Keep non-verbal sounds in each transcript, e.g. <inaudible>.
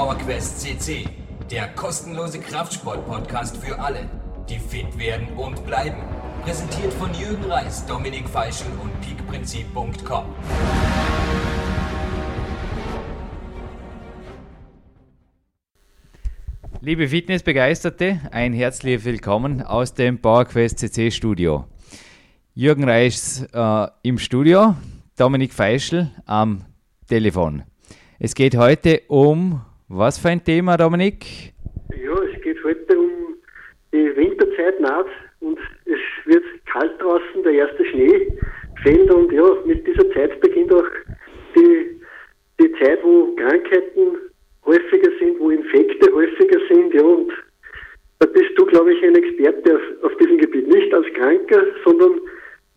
PowerQuest CC, der kostenlose Kraftsport-Podcast für alle, die fit werden und bleiben. Präsentiert von Jürgen Reis, Dominik Feischl und peakprinzip.com. Liebe Fitnessbegeisterte, ein herzliches Willkommen aus dem PowerQuest CC Studio. Jürgen Reis äh, im Studio, Dominik Feischl am Telefon. Es geht heute um was für ein Thema, Dominik? Ja, es geht heute um die Winterzeit naht und es wird kalt draußen, der erste Schnee fällt und ja, mit dieser Zeit beginnt auch die, die Zeit, wo Krankheiten häufiger sind, wo Infekte häufiger sind, ja, und da bist du, glaube ich, ein Experte auf, auf diesem Gebiet. Nicht als Kranker, sondern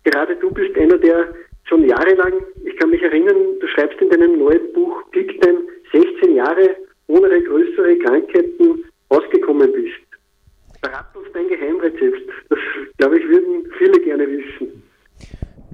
gerade du bist einer, der schon jahrelang, ich kann mich erinnern, du schreibst in deinem neuen Buch Peak 16 Jahre ohne größere Krankheiten ausgekommen bist. Verrat uns dein Geheimrezept. Das, glaube ich, würden viele gerne wissen.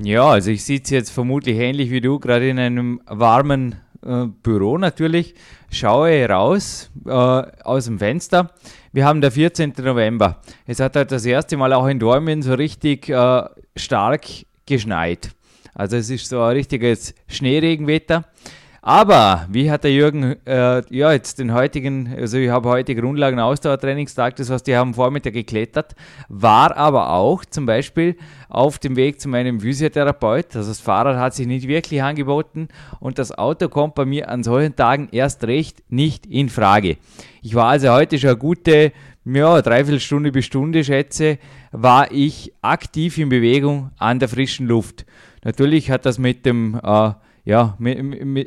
Ja, also ich sitze jetzt vermutlich ähnlich wie du, gerade in einem warmen äh, Büro natürlich, schaue raus äh, aus dem Fenster. Wir haben der 14. November. Es hat halt das erste Mal auch in Dortmund so richtig äh, stark geschneit. Also es ist so ein richtiges Schneeregenwetter. Aber wie hat der Jürgen äh, ja jetzt den heutigen, also ich habe heute Grundlagen-Ausdauertrainingstag, das heißt, die haben Vormittag geklettert, war aber auch zum Beispiel auf dem Weg zu meinem Physiotherapeut. Also das Fahrrad hat sich nicht wirklich angeboten und das Auto kommt bei mir an solchen Tagen erst recht nicht in Frage. Ich war also heute schon eine gute, ja, dreiviertel Stunde bis Stunde schätze, war ich aktiv in Bewegung an der frischen Luft. Natürlich hat das mit dem äh, ja, mit,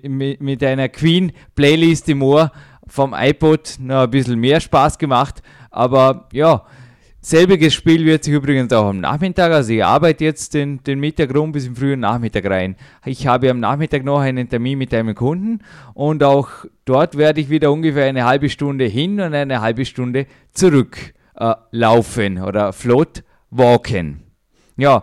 mit, mit einer Queen-Playlist im Ohr vom iPod noch ein bisschen mehr Spaß gemacht. Aber ja, selbiges Spiel wird sich übrigens auch am Nachmittag, also ich arbeite jetzt den, den Mittag rum bis im frühen Nachmittag rein. Ich habe am Nachmittag noch einen Termin mit einem Kunden und auch dort werde ich wieder ungefähr eine halbe Stunde hin und eine halbe Stunde zurück äh, laufen oder float walken. Ja,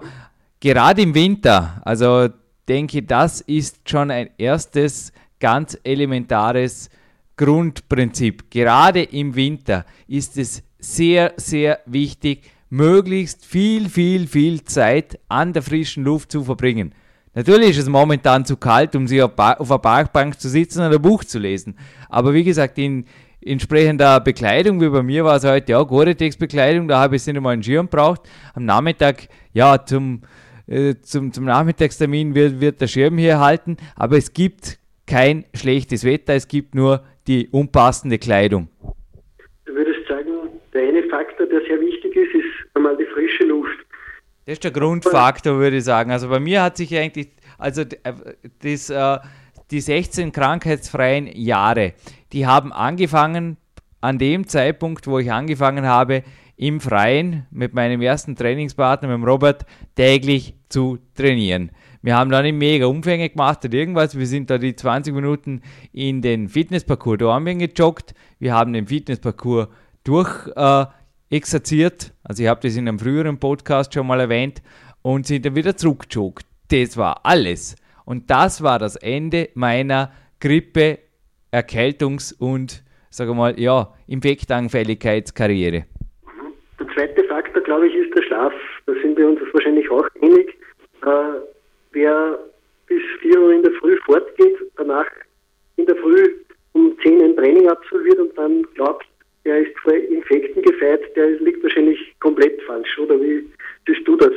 gerade im Winter, also denke, das ist schon ein erstes ganz elementares Grundprinzip. Gerade im Winter ist es sehr, sehr wichtig, möglichst viel, viel, viel Zeit an der frischen Luft zu verbringen. Natürlich ist es momentan zu kalt, um sich auf, einer Parkbank zu sitzen und ein Buch zu lesen. Aber wie gesagt, in entsprechender Bekleidung, wie bei mir war es heute, ja, Gore-Tex-Bekleidung, da habe ich nicht einmal einen Schirm braucht. Am Nachmittag, ja, zum äh, zum, zum Nachmittagstermin wird, wird der Schirm hier halten, aber es gibt kein schlechtes Wetter, es gibt nur die unpassende Kleidung. Du würdest sagen, der eine Faktor, der sehr wichtig ist, ist einmal die frische Luft. Das ist der Grundfaktor, würde ich sagen. Also bei mir hat sich eigentlich, also äh, das, äh, die 16 krankheitsfreien Jahre, die haben angefangen an dem Zeitpunkt, wo ich angefangen habe, im Freien mit meinem ersten Trainingspartner, mit dem Robert, täglich zu trainieren. Wir haben dann mega Umfänge gemacht oder irgendwas. Wir sind da die 20 Minuten in den Fitnessparcours Dornbirn gejoggt. Wir haben den Fitnessparcours durch äh, exerziert. Also ich habe das in einem früheren Podcast schon mal erwähnt und sind dann wieder zurückgejoggt. Das war alles. Und das war das Ende meiner Grippe, Erkältungs- und, sage mal, ja, Infektanfälligkeitskarriere zweite Faktor, glaube ich, ist der Schlaf. Da sind wir uns wahrscheinlich auch einig. Äh, wer bis 4 Uhr in der Früh fortgeht, danach in der Früh um 10 ein Training absolviert und dann glaubt, er ist vor Infekten gefeit, der liegt wahrscheinlich komplett falsch. Oder wie siehst du das?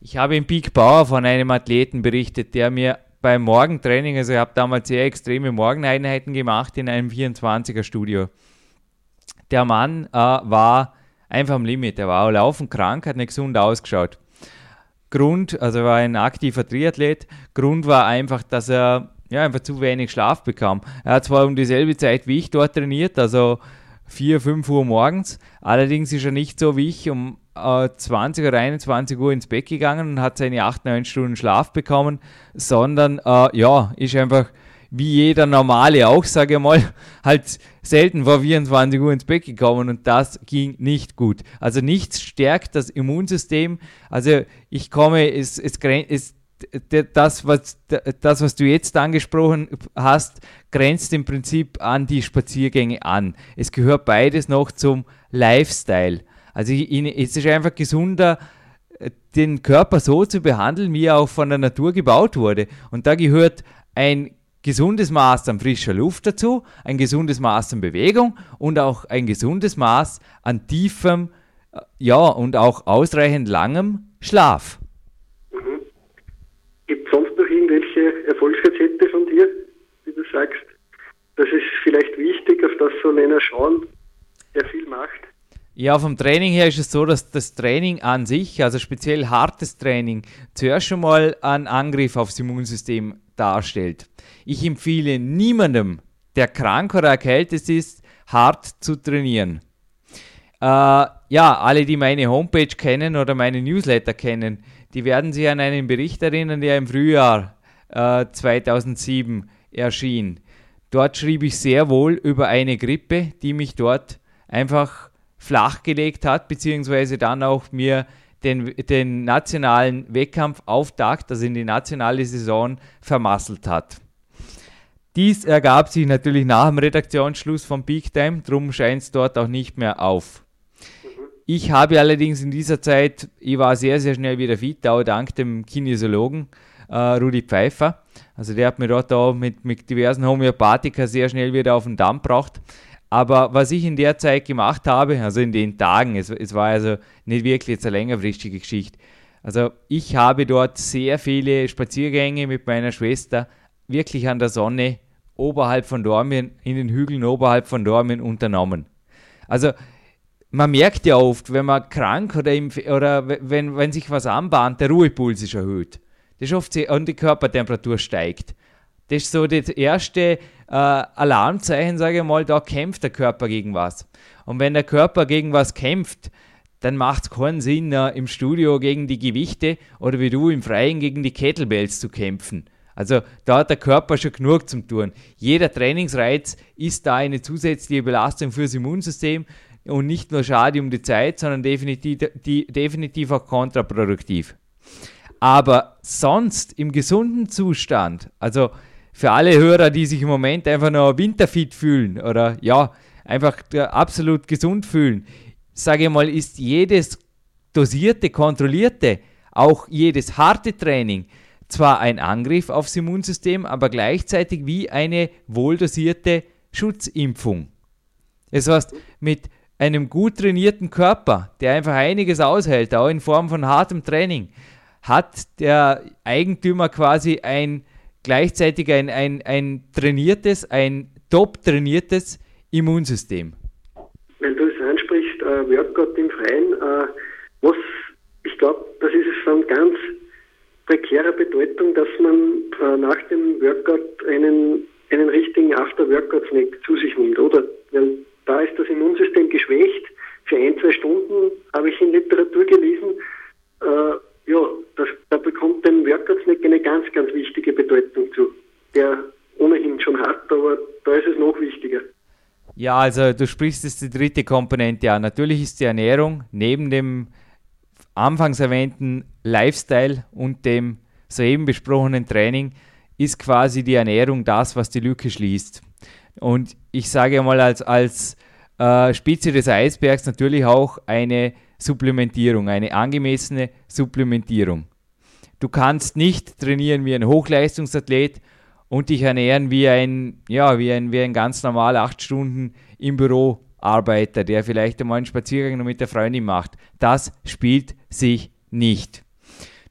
Ich habe im Peak Bauer von einem Athleten berichtet, der mir beim Morgentraining, also ich habe damals sehr extreme Morgeneinheiten gemacht in einem 24er Studio. Der Mann äh, war einfach am Limit. Er war auch laufend krank, hat nicht gesund ausgeschaut. Grund, also er war ein aktiver Triathlet. Grund war einfach, dass er ja, einfach zu wenig Schlaf bekam. Er hat zwar um dieselbe Zeit wie ich dort trainiert, also 4, 5 Uhr morgens. Allerdings ist er nicht so wie ich um äh, 20 oder 21 Uhr ins Bett gegangen und hat seine 8, 9 Stunden Schlaf bekommen, sondern äh, ja, ist einfach wie jeder Normale auch, sage ich mal, <laughs> halt selten vor 24 Uhr ins Bett gekommen und das ging nicht gut. Also nichts stärkt das Immunsystem. Also ich komme, es, es, es das was, das, was du jetzt angesprochen hast, grenzt im Prinzip an die Spaziergänge an. Es gehört beides noch zum Lifestyle. Also es ist einfach gesunder, den Körper so zu behandeln, wie er auch von der Natur gebaut wurde. Und da gehört ein gesundes Maß an frischer Luft dazu, ein gesundes Maß an Bewegung und auch ein gesundes Maß an tiefem, äh, ja, und auch ausreichend langem Schlaf. Mhm. Gibt es sonst noch irgendwelche Erfolgsrezepte von dir, wie du sagst? Das ist vielleicht wichtig, auf das soll einer schauen, der viel macht. Ja, vom Training her ist es so, dass das Training an sich, also speziell hartes Training, zuerst schon mal einen Angriff aufs Immunsystem darstellt. Ich empfehle niemandem, der krank oder erkältet ist, hart zu trainieren. Äh, ja, alle, die meine Homepage kennen oder meine Newsletter kennen, die werden sich an einen Bericht erinnern, der im Frühjahr äh, 2007 erschien. Dort schrieb ich sehr wohl über eine Grippe, die mich dort einfach flachgelegt hat, beziehungsweise dann auch mir den, den nationalen Wettkampfauftakt, also in die nationale Saison, vermasselt hat. Dies ergab sich natürlich nach dem Redaktionsschluss von Big Time, darum scheint es dort auch nicht mehr auf. Ich habe allerdings in dieser Zeit, ich war sehr, sehr schnell wieder fit, auch dank dem Kinesiologen äh, Rudi Pfeiffer. Also der hat mir dort auch mit, mit diversen Homöopathika sehr schnell wieder auf den Damm gebracht. Aber was ich in der Zeit gemacht habe, also in den Tagen, es, es war also nicht wirklich jetzt eine längerfristige Geschichte. Also ich habe dort sehr viele Spaziergänge mit meiner Schwester wirklich an der Sonne oberhalb von Dormien, in den Hügeln oberhalb von Dormien unternommen. Also man merkt ja oft, wenn man krank oder, im, oder wenn, wenn sich was anbahnt, der Ruhepuls ist erhöht. Das ist oft sehr, und die Körpertemperatur steigt. Das ist so das erste äh, Alarmzeichen, sage ich mal, da kämpft der Körper gegen was. Und wenn der Körper gegen was kämpft, dann macht es keinen Sinn, äh, im Studio gegen die Gewichte oder wie du im Freien gegen die Kettlebells zu kämpfen. Also da hat der Körper schon genug zum tun. Jeder Trainingsreiz ist da eine zusätzliche Belastung fürs Immunsystem und nicht nur schade um die Zeit, sondern definitiv, die, definitiv auch kontraproduktiv. Aber sonst im gesunden Zustand, also für alle Hörer, die sich im Moment einfach nur winterfit fühlen oder ja, einfach absolut gesund fühlen, sage ich mal, ist jedes dosierte, kontrollierte, auch jedes harte Training zwar ein Angriff aufs Immunsystem, aber gleichzeitig wie eine wohldosierte Schutzimpfung. Das heißt, mit einem gut trainierten Körper, der einfach einiges aushält, auch in Form von hartem Training, hat der Eigentümer quasi ein gleichzeitig ein, ein, ein trainiertes, ein top trainiertes Immunsystem. Wenn du es ansprichst, äh, Workout im Freien, äh, was, ich glaube, das ist von ganz prekärer Bedeutung, dass man äh, nach dem Workout einen, einen richtigen After-Workout-Snack zu sich nimmt, oder? Weil da ist das Immunsystem geschwächt. Für ein, zwei Stunden habe ich in Literatur gelesen, äh, ja, das, da bekommt dem Workout-Snack eine ganz, ganz wichtige Bedeutung zu, der ohnehin schon hat, aber da ist es noch wichtiger. Ja, also du sprichst jetzt die dritte Komponente an. Natürlich ist die Ernährung neben dem anfangs erwähnten Lifestyle und dem soeben besprochenen Training ist quasi die Ernährung das, was die Lücke schließt. Und ich sage mal als, als äh, Spitze des Eisbergs natürlich auch eine Supplementierung, eine angemessene Supplementierung. Du kannst nicht trainieren wie ein Hochleistungsathlet und dich ernähren wie ein, ja, wie ein, wie ein ganz normal acht Stunden im Büro Arbeiter, der vielleicht einmal einen Spaziergang mit der Freundin macht. Das spielt sich nicht.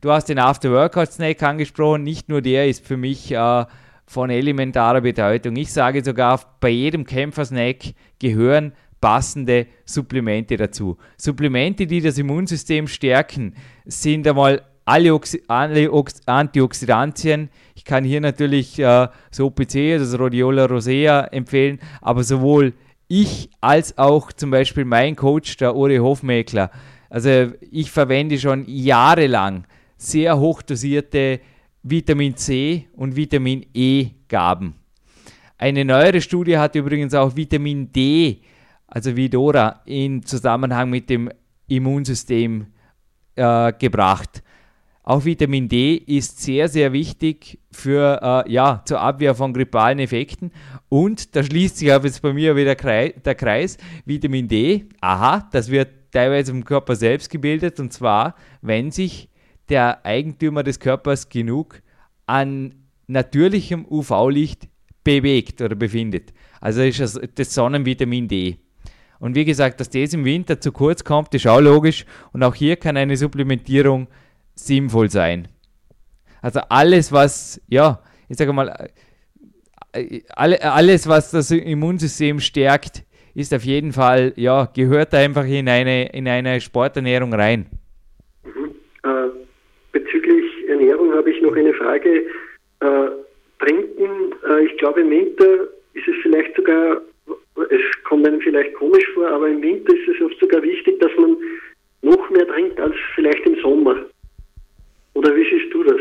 Du hast den After-Workout-Snack angesprochen. Nicht nur der ist für mich äh, von elementarer Bedeutung. Ich sage sogar, bei jedem Kämpfer-Snack gehören passende Supplemente dazu. Supplemente, die das Immunsystem stärken, sind einmal alle, Oxi alle Ox Antioxidantien. Ich kann hier natürlich äh, das OPC, also das Rhodiola rosea, empfehlen, aber sowohl ich als auch zum Beispiel mein Coach, der Uri Hofmäkler, also ich verwende schon jahrelang sehr hochdosierte Vitamin C und Vitamin E Gaben. Eine neuere Studie hat übrigens auch Vitamin D also Vidora, in Zusammenhang mit dem Immunsystem äh, gebracht. Auch Vitamin D ist sehr, sehr wichtig für, äh, ja, zur Abwehr von grippalen Effekten. Und da schließt sich auch jetzt bei mir wieder der Kreis. Vitamin D, aha, das wird teilweise im Körper selbst gebildet. Und zwar, wenn sich der Eigentümer des Körpers genug an natürlichem UV-Licht bewegt oder befindet. Also ist das, das Sonnenvitamin D. Und wie gesagt, dass das im Winter zu kurz kommt, ist auch logisch. Und auch hier kann eine Supplementierung sinnvoll sein. Also alles, was, ja, ich sage mal, äh, alles, was das Immunsystem stärkt, ist auf jeden Fall, ja, gehört einfach in eine, in eine Sporternährung rein. Mhm. Äh, bezüglich Ernährung habe ich noch eine Frage. Äh, trinken, ich glaube im Winter ist es vielleicht sogar, es kommt einem vielleicht komisch vor, aber im Winter ist es oft sogar wichtig, dass man noch mehr trinkt als vielleicht im Sommer. Oder wie siehst du das?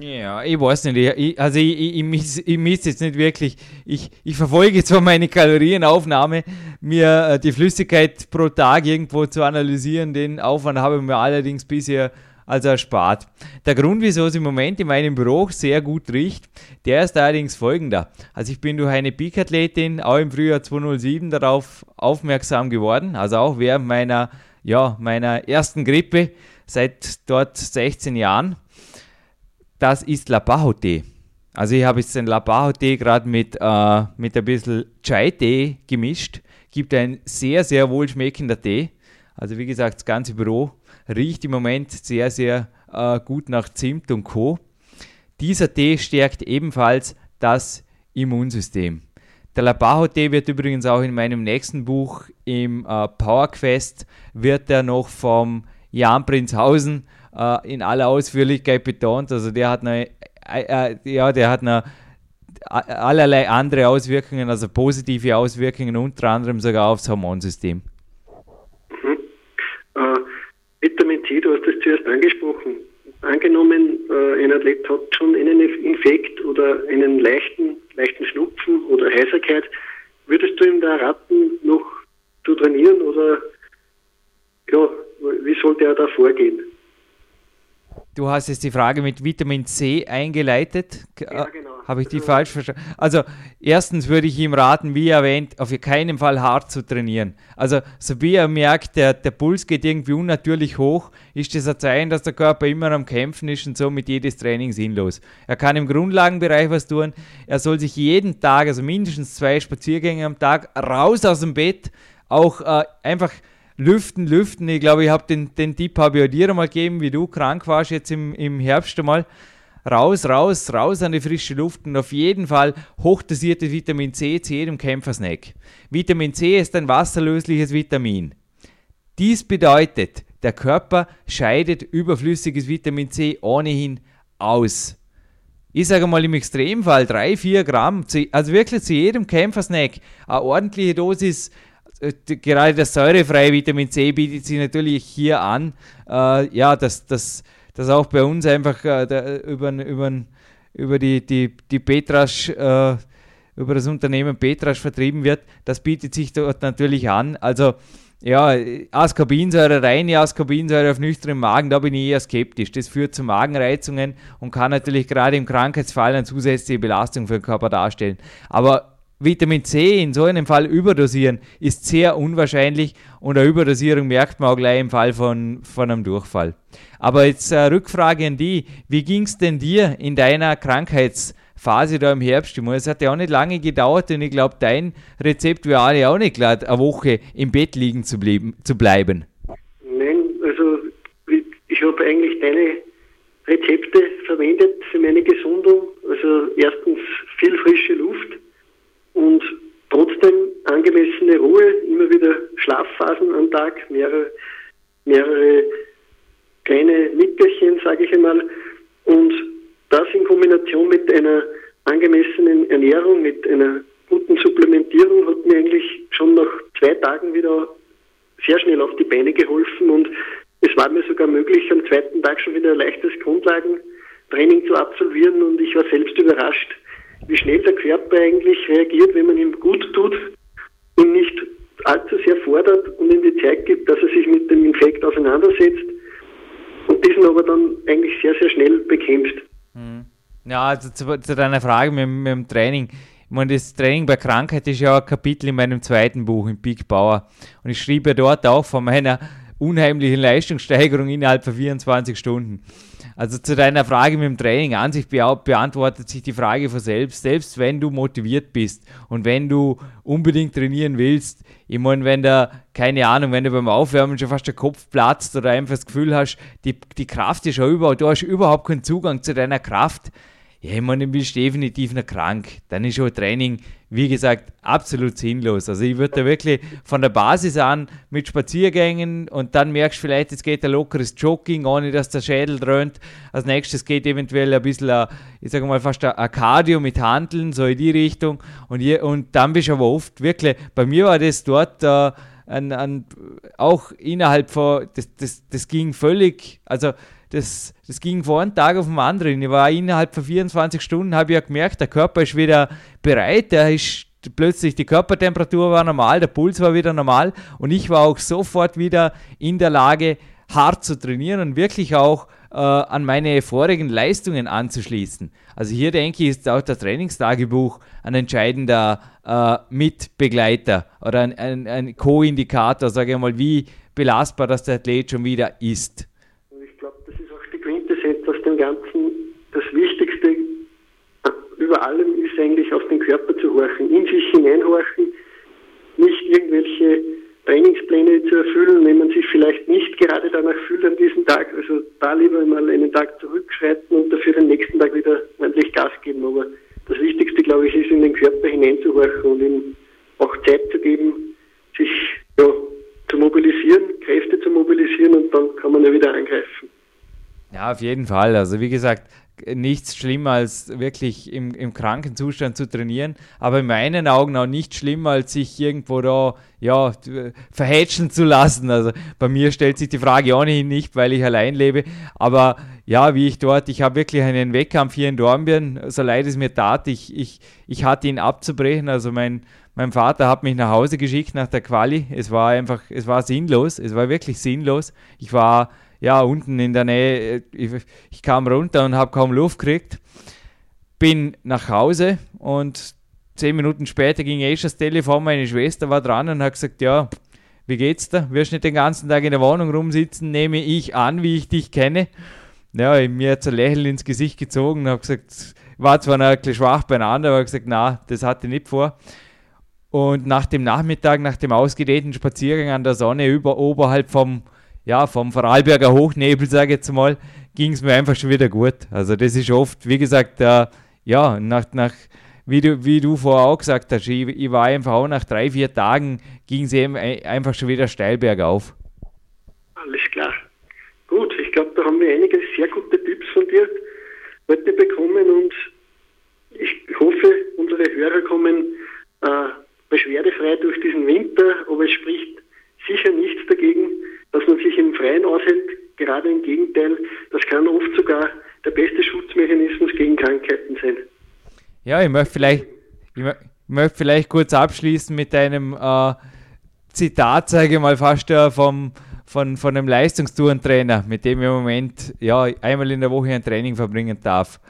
Ja, ich weiß nicht. Ich, also ich, ich, ich, miss, ich miss jetzt nicht wirklich. Ich, ich verfolge zwar meine Kalorienaufnahme, mir äh, die Flüssigkeit pro Tag irgendwo zu analysieren, den Aufwand habe ich mir allerdings bisher also erspart. Der Grund, wieso es im Moment in meinem Büro sehr gut riecht, der ist allerdings folgender. Also ich bin durch eine Peak-Athletin auch im Frühjahr 2007 darauf aufmerksam geworden, also auch während meiner, ja, meiner ersten Grippe seit dort 16 Jahren. Das ist Lapaho-Tee. Also ich habe jetzt den Lapaho-Tee gerade mit, äh, mit ein bisschen Chai-Tee gemischt. Gibt ein sehr, sehr wohlschmeckender Tee. Also wie gesagt, das ganze Büro riecht im Moment sehr, sehr äh, gut nach Zimt und Co. Dieser Tee stärkt ebenfalls das Immunsystem. Der Labajo-Tee wird übrigens auch in meinem nächsten Buch im äh, Power Quest wird er noch vom Jan Prinzhausen äh, in aller Ausführlichkeit betont. Also der hat eine, äh, äh ja, der hat eine allerlei andere Auswirkungen, also positive Auswirkungen, unter anderem sogar aufs Hormonsystem. Vitamin C, du hast das zuerst angesprochen. Angenommen, äh, ein Athlet hat schon einen Infekt oder einen leichten, leichten Schnupfen oder Heiserkeit, würdest du ihm da raten, noch zu trainieren oder wie sollte er da vorgehen? Du hast jetzt die Frage mit Vitamin C eingeleitet. Ja, genau. Habe ich die falsch verstanden? Also, erstens würde ich ihm raten, wie erwähnt, auf keinen Fall hart zu trainieren. Also, so wie er merkt, der, der Puls geht irgendwie unnatürlich hoch, ist das ein Zeichen, dass der Körper immer am Kämpfen ist und somit jedes Training sinnlos. Er kann im Grundlagenbereich was tun. Er soll sich jeden Tag, also mindestens zwei Spaziergänge am Tag, raus aus dem Bett, auch äh, einfach lüften, lüften. Ich glaube, ich habe den, den Tipp habe ich dir einmal gegeben, wie du krank warst jetzt im, im Herbst einmal. Raus, raus, raus an die frische Luft und auf jeden Fall hochdosiertes Vitamin C zu jedem Kämpfersnack. Vitamin C ist ein wasserlösliches Vitamin. Dies bedeutet, der Körper scheidet überflüssiges Vitamin C ohnehin aus. Ich sage mal im Extremfall 3-4 Gramm, also wirklich zu jedem Kämpfersnack eine ordentliche Dosis gerade das säurefreie Vitamin C bietet sich natürlich hier an, äh, ja, dass das dass auch bei uns einfach äh, über, über, über die, die, die Petrasch, äh, über das Unternehmen Petrasch vertrieben wird, das bietet sich dort natürlich an. Also ja, Ascorbinsäure, reine Ascorbinsäure auf nüchternem Magen, da bin ich eher skeptisch. Das führt zu Magenreizungen und kann natürlich gerade im Krankheitsfall eine zusätzliche Belastung für den Körper darstellen. Aber Vitamin C in so einem Fall überdosieren ist sehr unwahrscheinlich und eine Überdosierung merkt man auch gleich im Fall von, von einem Durchfall. Aber jetzt äh, Rückfrage an die, wie ging es denn dir in deiner Krankheitsphase da im Herbst? Es hat ja auch nicht lange gedauert und ich glaube, dein Rezept wäre auch nicht klar, eine Woche im Bett liegen zu, blieben, zu bleiben. Nein, also ich habe eigentlich deine Rezepte verwendet für meine Gesundung. Also erstens viel frische Luft und trotzdem angemessene Ruhe, immer wieder Schlafphasen am Tag, mehrere, mehrere kleine Nickerchen, sage ich einmal. Und das in Kombination mit einer angemessenen Ernährung, mit einer guten Supplementierung hat mir eigentlich schon nach zwei Tagen wieder sehr schnell auf die Beine geholfen und es war mir sogar möglich, am zweiten Tag schon wieder ein leichtes Grundlagentraining zu absolvieren und ich war selbst überrascht, wie schnell der Körper eigentlich reagiert, wenn man ihm gut tut und nicht allzu sehr fordert und ihm die Zeit gibt, dass er sich mit dem Infekt auseinandersetzt. Und diesen aber dann eigentlich sehr, sehr schnell bekämpfst. Mhm. Ja, also zu, zu deiner Frage mit, mit, dem Training. Ich meine, das Training bei Krankheit ist ja ein Kapitel in meinem zweiten Buch, im Big Bauer. Und ich schrieb ja dort auch von meiner unheimlichen Leistungssteigerung innerhalb von 24 Stunden. Also zu deiner Frage mit dem Training an sich beantwortet sich die Frage von selbst. Selbst wenn du motiviert bist und wenn du unbedingt trainieren willst, ich meine, wenn da, keine Ahnung, wenn du beim Aufwärmen schon fast der Kopf platzt oder einfach das Gefühl hast, die, die Kraft ist schon über, du hast überhaupt keinen Zugang zu deiner Kraft, ja, ich meine, du bist definitiv noch krank. Dann ist schon Training, wie gesagt, absolut sinnlos. Also ich würde da wirklich von der Basis an mit Spaziergängen und dann merkst du vielleicht, es geht ein lockeres Jogging, ohne dass der Schädel dröhnt. Als nächstes geht eventuell ein bisschen, ein, ich sage mal, fast ein Cardio mit Handeln, so in die Richtung. Und, hier, und dann bist du aber oft wirklich, bei mir war das dort... Äh, ein, ein, auch innerhalb von, das, das, das ging völlig, also das, das ging von einem Tag auf den anderen. Ich war innerhalb von 24 Stunden, habe ich ja gemerkt, der Körper ist wieder bereit, der ist plötzlich die Körpertemperatur war normal, der Puls war wieder normal und ich war auch sofort wieder in der Lage, hart zu trainieren und wirklich auch äh, an meine vorigen Leistungen anzuschließen. Also hier denke ich, ist auch das Trainingstagebuch ein entscheidender äh, Mitbegleiter oder ein, ein, ein Co-Indikator, sage ich mal, wie belastbar das der Athlet schon wieder ist. Quintessenz aus dem Ganzen, das Wichtigste äh, über allem ist eigentlich auf den Körper zu horchen, in sich hineinhorchen, nicht irgendwelche Trainingspläne zu erfüllen, wenn man sich vielleicht nicht gerade danach fühlt an diesem Tag. Also da lieber mal einen Tag zurückschreiten und dafür den nächsten Tag wieder ordentlich Gas geben. Aber das Wichtigste, glaube ich, ist in den Körper hineinzuhorchen und ihm auch Zeit zu geben, sich ja, zu mobilisieren, Kräfte zu mobilisieren und dann kann man ja wieder angreifen. Ja, auf jeden Fall. Also wie gesagt, nichts schlimmer als wirklich im, im kranken Zustand zu trainieren, aber in meinen Augen auch nicht schlimmer als sich irgendwo da ja, verhätschen zu lassen. Also bei mir stellt sich die Frage ohnehin nicht, weil ich allein lebe, aber ja, wie ich dort, ich habe wirklich einen Wettkampf hier in Dornbirn, so leid es mir tat, ich, ich, ich hatte ihn abzubrechen, also mein, mein Vater hat mich nach Hause geschickt nach der Quali, es war einfach, es war sinnlos, es war wirklich sinnlos, ich war ja, unten in der Nähe, ich, ich kam runter und habe kaum Luft gekriegt. Bin nach Hause und zehn Minuten später ging eh schon das Telefon, meine Schwester war dran und hat gesagt, ja, wie geht's da? Wirst nicht den ganzen Tag in der Wohnung rumsitzen, nehme ich an, wie ich dich kenne. Ja, mir hat ein Lächeln ins Gesicht gezogen und habe gesagt, war zwar noch ein bisschen schwach beieinander, aber gesagt, na, das hatte ich nicht vor. Und nach dem Nachmittag, nach dem ausgedehnten Spaziergang an der Sonne über, oberhalb vom ja, vom Vorarlberger Hochnebel, sage ich jetzt mal, ging es mir einfach schon wieder gut. Also das ist oft, wie gesagt, äh, ja, nach, nach wie, du, wie du vorher auch gesagt hast, ich, ich war einfach auch nach drei, vier Tagen, ging es eben einfach schon wieder steil bergauf. Alles klar. Gut, ich glaube, da haben wir einige sehr gute Tipps von dir heute bekommen und ich hoffe, unsere Hörer kommen äh, beschwerdefrei durch diesen Winter, aber es spricht sicher nichts dagegen, dass man sich im Freien aushält. Gerade im Gegenteil, das kann oft sogar der beste Schutzmechanismus gegen Krankheiten sein. Ja, ich möchte vielleicht, ich möchte vielleicht kurz abschließen mit einem äh, Zitat, sage ich mal, fast äh, vom, von, von einem Leistungstourentrainer, mit dem ich im Moment ja, einmal in der Woche ein Training verbringen darf.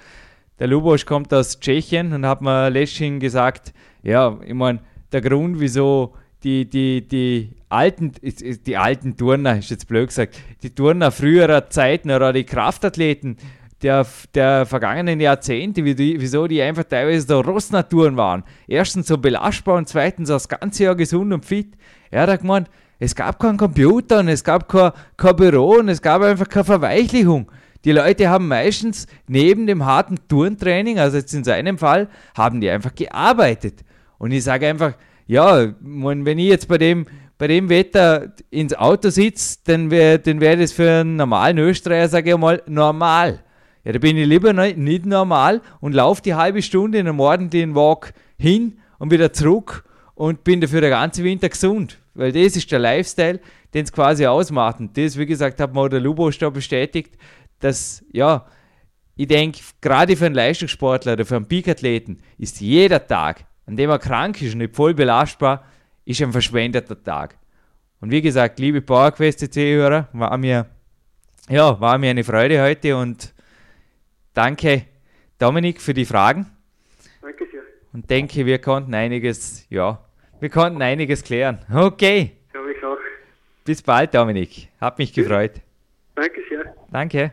Der Lubosch kommt aus Tschechien und hat mir letztens gesagt, ja, ich meine, der Grund, wieso die, die, die alten, die alten Turner, ist jetzt blöd gesagt, die Turner früherer Zeiten oder die Kraftathleten der, der vergangenen Jahrzehnte, wie die, wieso die einfach teilweise so Rossnaturen waren. Erstens so belastbar und zweitens das ganze Jahr gesund und fit. Er hat gemeint, es gab keinen Computer und es gab kein, kein Büro und es gab einfach keine Verweichlichung. Die Leute haben meistens neben dem harten Turntraining, also jetzt in seinem Fall, haben die einfach gearbeitet. Und ich sage einfach, ja, wenn ich jetzt bei dem, bei dem Wetter ins Auto sitze, dann wäre dann wär das für einen normalen Österreicher, sage ich mal, normal. Ja, da bin ich lieber nicht normal und laufe die halbe Stunde in einem ordentlichen Walk hin und wieder zurück und bin dafür den ganzen Winter gesund. Weil das ist der Lifestyle, den es quasi ausmacht. Und das, wie gesagt, hat mir der Lubos da bestätigt, dass, ja, ich denke, gerade für einen Leistungssportler oder für einen Peakathleten ist jeder Tag an dem er krank ist und nicht voll belastbar, ist ein verschwendeter Tag. Und wie gesagt, liebe PowerQuest-CC-Hörer, war mir ja, war mir eine Freude heute und danke Dominik für die Fragen. Danke sehr. Und denke, wir konnten einiges, ja, wir konnten einiges klären. Okay. Glaube ich auch. Bis bald, Dominik. Hat mich gefreut. Danke sehr. Danke.